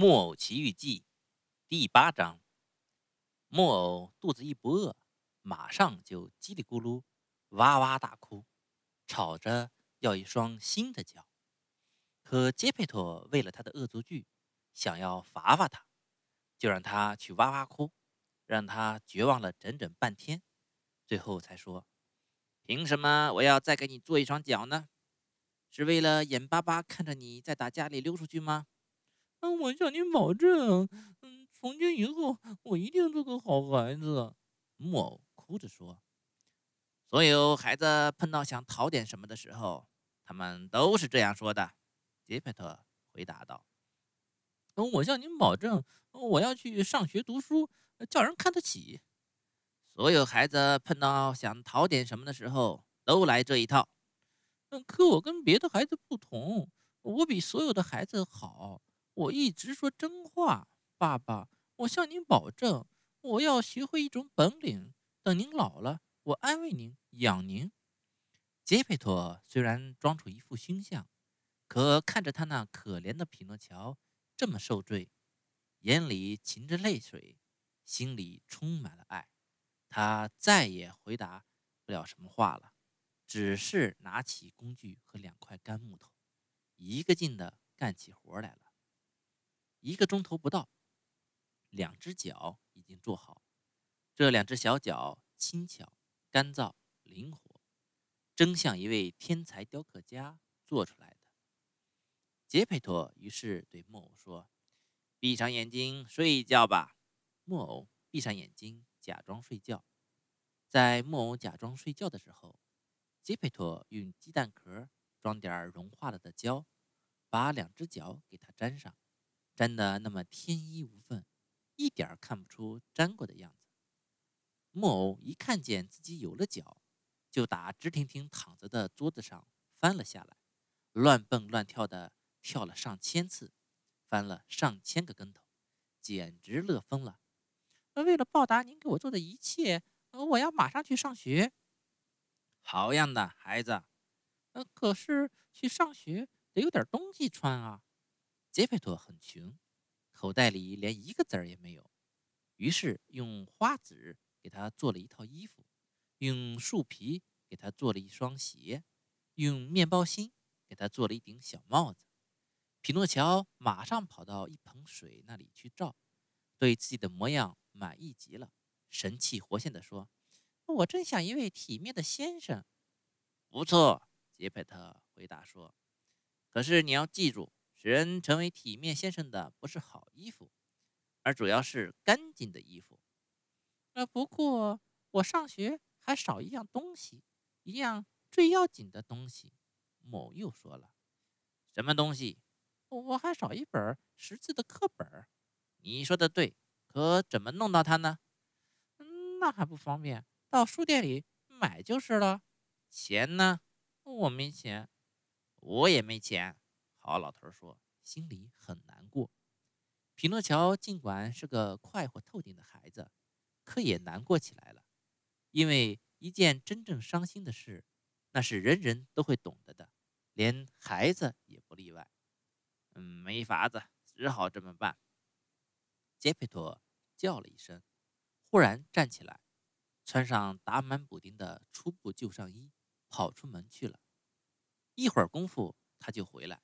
木偶奇遇记第八章。木偶肚子一不饿，马上就叽里咕噜、哇哇大哭，吵着要一双新的脚。可杰佩托为了他的恶作剧，想要罚罚他，就让他去哇哇哭，让他绝望了整整半天，最后才说：“凭什么我要再给你做一双脚呢？是为了眼巴巴看着你在打家里溜出去吗？”嗯，我向您保证，嗯，从今以后我一定做个好孩子。木偶哭着说：“所有孩子碰到想讨点什么的时候，他们都是这样说的。”杰佩特回答道：“嗯，我向您保证，我要去上学读书，叫人看得起。所有孩子碰到想讨点什么的时候，都来这一套。嗯，可我跟别的孩子不同，我比所有的孩子好。”我一直说真话，爸爸，我向您保证，我要学会一种本领。等您老了，我安慰您，养您。杰佩托虽然装出一副凶相，可看着他那可怜的匹诺乔这么受罪，眼里噙着泪水，心里充满了爱，他再也回答不了什么话了，只是拿起工具和两块干木头，一个劲的干起活来了。一个钟头不到，两只脚已经做好。这两只小脚轻巧、干燥、灵活，真像一位天才雕刻家做出来的。杰佩托于是对木偶说：“闭上眼睛睡一觉吧。”木偶闭上眼睛，假装睡觉。在木偶假装睡觉的时候，杰佩托用鸡蛋壳装点融化了的胶，把两只脚给它粘上。粘得那么天衣无缝，一点儿看不出粘过的样子。木偶一看见自己有了脚，就打直挺挺躺着的桌子上翻了下来，乱蹦乱跳的跳了上千次，翻了上千个跟头，简直乐疯了。为了报答您给我做的一切，我要马上去上学。好样的，孩子。呃，可是去上学得有点东西穿啊。杰佩托很穷，口袋里连一个子儿也没有，于是用花纸给他做了一套衣服，用树皮给他做了一双鞋，用面包芯给他做了一顶小帽子。匹诺乔马上跑到一盆水那里去照，对自己的模样满意极了，神气活现地说：“我真像一位体面的先生。”不错，杰佩特回答说：“可是你要记住。”使人成为体面先生的不是好衣服，而主要是干净的衣服。呃，不过我上学还少一样东西，一样最要紧的东西。某又说了：“什么东西？”我还少一本识字的课本。你说的对，可怎么弄到它呢？那还不方便，到书店里买就是了。钱呢？我没钱，我也没钱。好老头说，心里很难过。匹诺乔尽管是个快活透顶的孩子，可也难过起来了。因为一件真正伤心的事，那是人人都会懂得的，连孩子也不例外。嗯，没法子，只好这么办。杰佩托叫了一声，忽然站起来，穿上打满补丁的粗布旧上衣，跑出门去了。一会儿功夫，他就回来。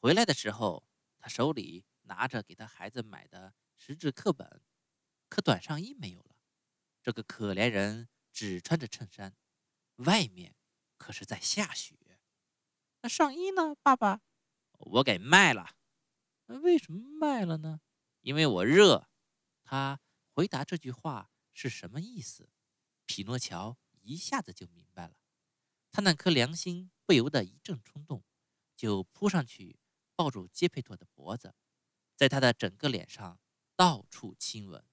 回来的时候，他手里拿着给他孩子买的识字课本，可短上衣没有了。这个可怜人只穿着衬衫，外面可是在下雪。那上衣呢，爸爸？我给卖了。为什么卖了呢？因为我热。他回答这句话是什么意思？匹诺乔一下子就明白了，他那颗良心不由得一阵冲动，就扑上去。抱住杰佩托的脖子，在他的整个脸上到处亲吻。